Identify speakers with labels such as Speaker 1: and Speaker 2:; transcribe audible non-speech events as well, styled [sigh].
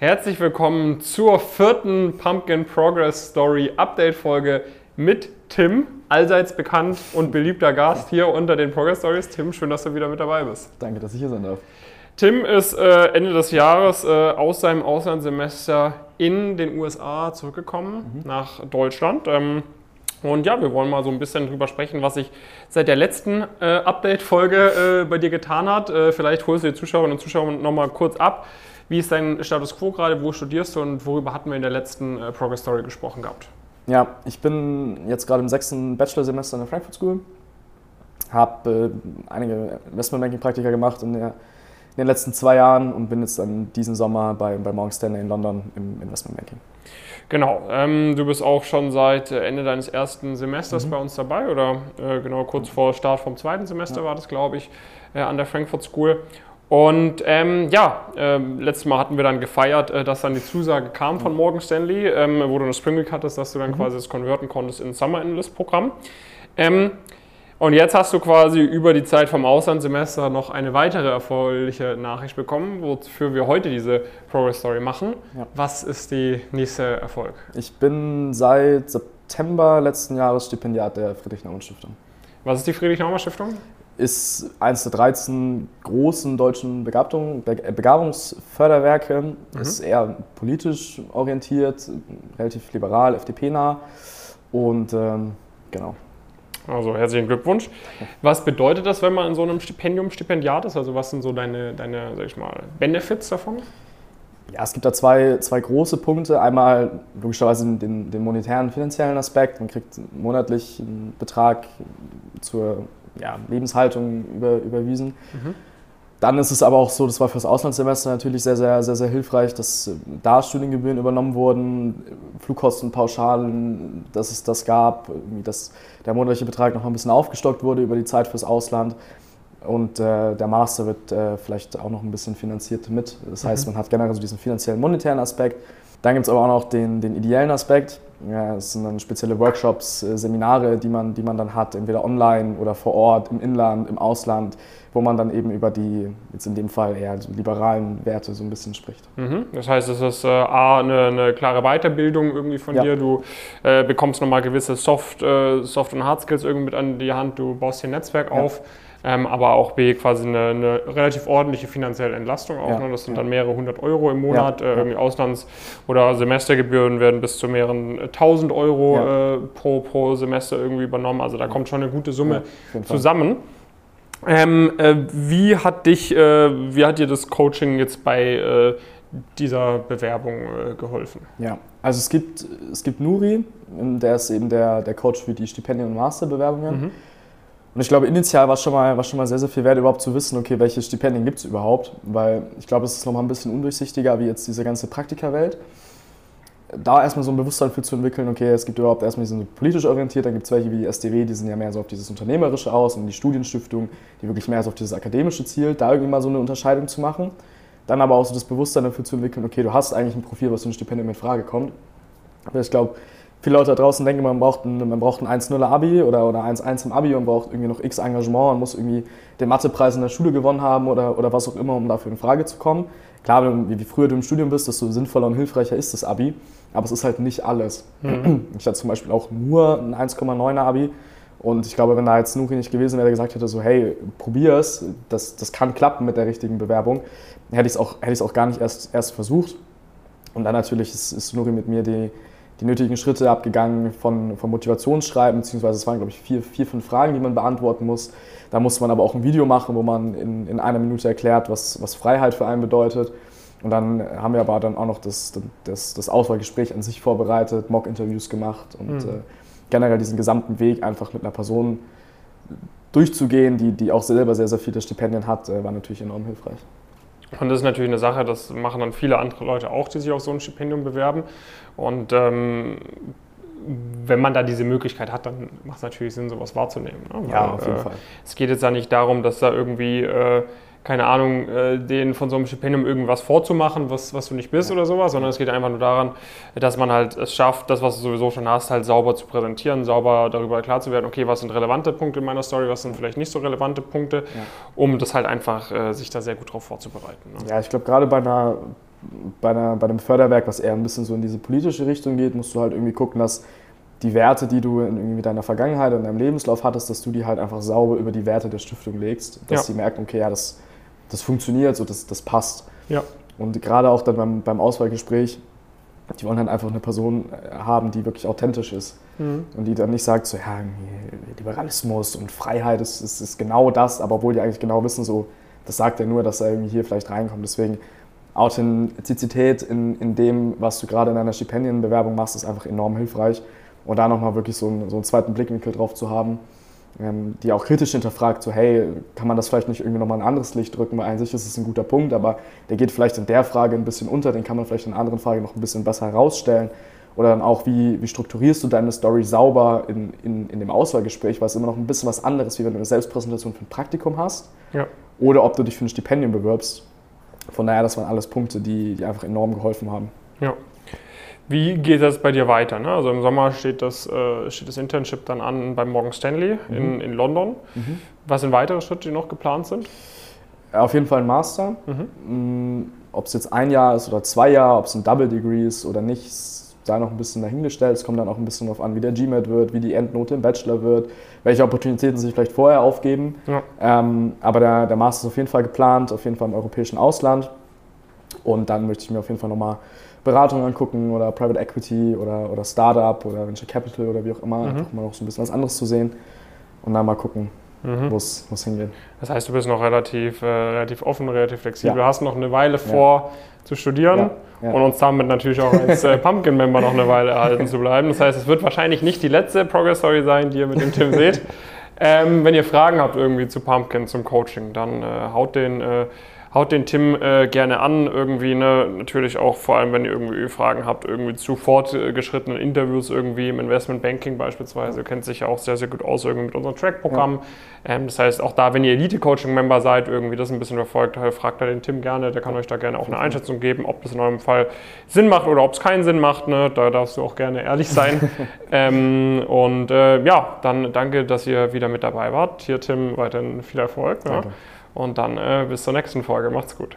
Speaker 1: Herzlich willkommen zur vierten Pumpkin Progress Story Update Folge mit Tim, allseits bekannt und beliebter Gast hier unter den Progress Stories. Tim, schön, dass du wieder mit dabei bist.
Speaker 2: Danke, dass ich hier sein darf.
Speaker 1: Tim ist äh, Ende des Jahres äh, aus seinem Auslandssemester in den USA zurückgekommen, mhm. nach Deutschland. Ähm, und ja, wir wollen mal so ein bisschen drüber sprechen, was sich seit der letzten äh, Update-Folge äh, bei dir getan hat. Äh, vielleicht holst du die Zuschauerinnen und Zuschauer nochmal kurz ab. Wie ist dein Status quo gerade? Wo studierst du und worüber hatten wir in der letzten äh, Progress Story gesprochen gehabt?
Speaker 2: Ja, ich bin jetzt gerade im sechsten Bachelorsemester in der Frankfurt School. Habe äh, einige Investmentbanking-Praktika gemacht in, der, in, den letzten zwei Jahren und bin jetzt dann diesen Sommer bei, bei Morgan Stanley in London im Investmentbanking.
Speaker 1: Genau, ähm, du bist auch schon seit äh, Ende deines ersten Semesters mhm. bei uns dabei oder äh, genau kurz vor Start vom zweiten Semester ja. war das, glaube ich, äh, an der Frankfurt School. Und ähm, ja, äh, letztes Mal hatten wir dann gefeiert, äh, dass dann die Zusage kam von Morgan Stanley, ähm, wo du eine Spring Week hattest, dass du dann mhm. quasi das konverten konntest in ein Summer Analyst Programm. Ähm, und jetzt hast du quasi über die Zeit vom Auslandssemester noch eine weitere erfreuliche Nachricht bekommen, wofür wir heute diese Progress Story machen. Ja. Was ist die nächste Erfolg?
Speaker 2: Ich bin seit September letzten Jahres Stipendiat der Friedrich-Naumann-Stiftung.
Speaker 1: Was ist die Friedrich-Naumann-Stiftung?
Speaker 2: ist eines der 13 großen deutschen Begabung, Begabungsförderwerke. Mhm. Ist eher politisch orientiert, relativ liberal, FDP-nah. Und ähm, genau.
Speaker 1: Also herzlichen Glückwunsch. Was bedeutet das, wenn man in so einem Stipendium Stipendiat ist? Also was sind so deine, deine sag ich mal, Benefits davon?
Speaker 2: Ja, es gibt da zwei, zwei große Punkte. Einmal logischerweise den, den monetären, finanziellen Aspekt. Man kriegt monatlich einen Betrag zur ja, Lebenshaltung über, überwiesen. Mhm. Dann ist es aber auch so, das war fürs Auslandssemester natürlich sehr, sehr, sehr, sehr hilfreich, dass äh, da Studiengebühren übernommen wurden, Flugkostenpauschalen, dass es das gab, dass der monatliche Betrag noch ein bisschen aufgestockt wurde über die Zeit fürs Ausland. Und äh, der Master wird äh, vielleicht auch noch ein bisschen finanziert mit. Das heißt, mhm. man hat generell so diesen finanziellen, monetären Aspekt. Dann gibt es aber auch noch den, den ideellen Aspekt. Ja, es sind dann spezielle Workshops, äh, Seminare, die man, die man dann hat, entweder online oder vor Ort, im Inland, im Ausland, wo man dann eben über die, jetzt in dem Fall eher so liberalen Werte so ein bisschen spricht.
Speaker 1: Mhm. Das heißt, es ist äh, A, eine, eine, klare Weiterbildung irgendwie von ja. dir. Du äh, bekommst nochmal gewisse Soft, äh, Soft- und Hard-Skills irgendwie mit an die Hand, du baust hier ein Netzwerk ja. auf ähm, aber auch B, quasi eine, eine, relativ ordentliche finanzielle Entlastung auch. Ja. Ne? Das sind dann mehrere hundert Euro im Monat. Ja. Äh, irgendwie Auslands- oder Semestergebühren werden bis zu mehreren äh, tausend Euro ja. äh, pro, pro Semester irgendwie übernommen. Also da kommt schon eine gute Summe zusammen. Ähm, äh, wie, hat dich, äh, wie hat dir das Coaching jetzt bei äh, dieser Bewerbung geholfen?
Speaker 2: Ja, also es gibt, es gibt Nuri, der ist eben der, der Coach für die Stipendien- und Masterbewerbungen. Mhm. Und ich glaube, initial war schon mal, schon mal sehr, sehr viel wert, überhaupt zu wissen, okay, welche Stipendien gibt es überhaupt. Weil ich glaube, es ist nochmal ein bisschen undurchsichtiger wie jetzt diese ganze Praktikerwelt. Da erstmal so ein Bewusstsein für zu entwickeln, okay, es gibt überhaupt erstmal, die sind politisch orientiert, dann gibt es welche wie die SDW, die sind ja mehr so auf dieses Unternehmerische aus und die Studienstiftung, die wirklich mehr so auf dieses akademische Ziel, da irgendwie mal so eine Unterscheidung zu machen. Dann aber auch so das Bewusstsein dafür zu entwickeln, okay, du hast eigentlich ein Profil, was für ein Stipendium in Frage kommt. Aber ich glaube, viele Leute da draußen denken, man braucht ein, man braucht ein 1-0 Abi oder, oder 1-1 im Abi und braucht irgendwie noch x Engagement und muss irgendwie den Mathepreis in der Schule gewonnen haben oder, oder was auch immer, um dafür in Frage zu kommen. Klar, wie, wie früher du im Studium bist, desto sinnvoller und hilfreicher ist das Abi, aber es ist halt nicht alles. Mhm. Ich hatte zum Beispiel auch nur ein 1,9er Abi und ich glaube, wenn da jetzt Nuki nicht gewesen wäre, der gesagt hätte, so hey, probier's, das, das kann klappen mit der richtigen Bewerbung, hätte ich es auch, auch gar nicht erst, erst versucht. Und dann natürlich ist, ist Nuri mit mir die, die nötigen Schritte abgegangen von, von Motivationsschreiben, beziehungsweise es waren, glaube ich, vier, vier, fünf Fragen, die man beantworten muss. Da musste man aber auch ein Video machen, wo man in, in einer Minute erklärt, was, was Freiheit für einen bedeutet. Und dann haben wir aber dann auch noch das, das, das Auswahlgespräch an sich vorbereitet, Mock-Interviews gemacht und mhm. äh, generell diesen gesamten Weg einfach mit einer Person durchzugehen, die, die auch selber sehr, sehr viele Stipendien hat, äh, war natürlich enorm hilfreich.
Speaker 1: Und das ist natürlich eine Sache, das machen dann viele andere Leute auch, die sich auf so ein Stipendium bewerben. Und ähm, wenn man da diese Möglichkeit hat, dann macht es natürlich Sinn, sowas wahrzunehmen.
Speaker 2: Ne? Weil, ja, auf jeden äh, Fall.
Speaker 1: Es geht jetzt ja nicht darum, dass da irgendwie äh, keine Ahnung, äh, denen von so einem Stipendium irgendwas vorzumachen, was, was du nicht bist oder sowas, sondern es geht einfach nur daran, dass man halt es schafft, das, was du sowieso schon hast, halt sauber zu präsentieren, sauber darüber klar zu werden, okay, was sind relevante Punkte in meiner Story, was sind vielleicht nicht so relevante Punkte, ja. um das halt einfach äh, sich da sehr gut drauf vorzubereiten.
Speaker 2: Ne? Ja, ich glaube, gerade bei einer bei, einer, bei einem Förderwerk, was eher ein bisschen so in diese politische Richtung geht, musst du halt irgendwie gucken, dass die Werte, die du in irgendwie deiner Vergangenheit und deinem Lebenslauf hattest, dass du die halt einfach sauber über die Werte der Stiftung legst, dass ja. sie merken, okay, ja, das, das funktioniert, so das, das passt.
Speaker 1: Ja.
Speaker 2: Und gerade auch dann beim, beim Auswahlgespräch, die wollen dann einfach eine Person äh, haben, die wirklich authentisch ist. Mhm. Und die dann nicht sagt, so, ja, Liberalismus und Freiheit ist, ist, ist, genau das, aber obwohl die eigentlich genau wissen, so, das sagt er nur, dass er irgendwie hier vielleicht reinkommt. Deswegen Authentizität in, in dem, was du gerade in deiner Stipendienbewerbung machst, ist einfach enorm hilfreich. Und da nochmal wirklich so einen, so einen zweiten Blickwinkel drauf zu haben, die auch kritisch hinterfragt, so hey, kann man das vielleicht nicht irgendwie nochmal ein anderes Licht drücken, weil an sich ist es ein guter Punkt, aber der geht vielleicht in der Frage ein bisschen unter, den kann man vielleicht in einer anderen Frage noch ein bisschen besser herausstellen. Oder dann auch, wie, wie strukturierst du deine Story sauber in, in, in dem Auswahlgespräch, weil es immer noch ein bisschen was anderes, wie wenn du eine Selbstpräsentation für ein Praktikum hast.
Speaker 1: Ja.
Speaker 2: Oder ob du dich für ein Stipendium bewirbst. Von daher, das waren alles Punkte, die, die einfach enorm geholfen haben.
Speaker 1: Ja. Wie geht das bei dir weiter? Ne? Also im Sommer steht das, äh, steht das Internship dann an beim Morgan Stanley mhm. in, in London. Mhm. Was sind weitere Schritte, die noch geplant sind?
Speaker 2: Auf jeden Fall ein Master. Mhm. Mm, ob es jetzt ein Jahr ist oder zwei Jahre, ob es ein Double Degree ist oder nicht, sei noch ein bisschen dahingestellt. Es kommt dann auch ein bisschen darauf an, wie der GMAT wird, wie die Endnote im Bachelor wird, welche Opportunitäten sich vielleicht vorher aufgeben. Ja. Ähm, aber der, der Master ist auf jeden Fall geplant, auf jeden Fall im europäischen Ausland. Und dann möchte ich mir auf jeden Fall nochmal Beratung angucken oder Private Equity oder, oder Startup oder Venture Capital oder wie auch immer. Mhm. Einfach mal noch so ein bisschen was anderes zu sehen und dann mal gucken, mhm. wo es hingeht.
Speaker 1: Das heißt, du bist noch relativ, äh, relativ offen, relativ flexibel. Ja. Du hast noch eine Weile vor ja. zu studieren ja. und uns damit natürlich auch als äh, [laughs] Pumpkin-Member noch eine Weile erhalten zu bleiben. Das heißt, es wird wahrscheinlich nicht die letzte Progress Story sein, die ihr mit dem Tim [laughs] seht. Ähm, wenn ihr Fragen habt irgendwie zu Pumpkin, zum Coaching, dann äh, haut den äh, haut den Tim äh, gerne an, irgendwie, ne? natürlich auch vor allem, wenn ihr irgendwie Fragen habt, irgendwie zu fortgeschrittenen Interviews irgendwie im Investment Banking beispielsweise, kennt sich ja auch sehr, sehr gut aus irgendwie mit unserem Track-Programm. Ja. Ähm, das heißt, auch da, wenn ihr Elite-Coaching-Member seid, irgendwie das ein bisschen verfolgt, fragt da den Tim gerne, der kann euch da gerne auch eine Einschätzung geben, ob das in eurem Fall Sinn macht oder ob es keinen Sinn macht, ne? da darfst du auch gerne ehrlich sein. [laughs] ähm, und äh, ja, dann danke, dass ihr wieder mit dabei wart. Hier Tim, weiterhin viel Erfolg. Ja? Und dann äh, bis zur nächsten Folge. Macht's gut.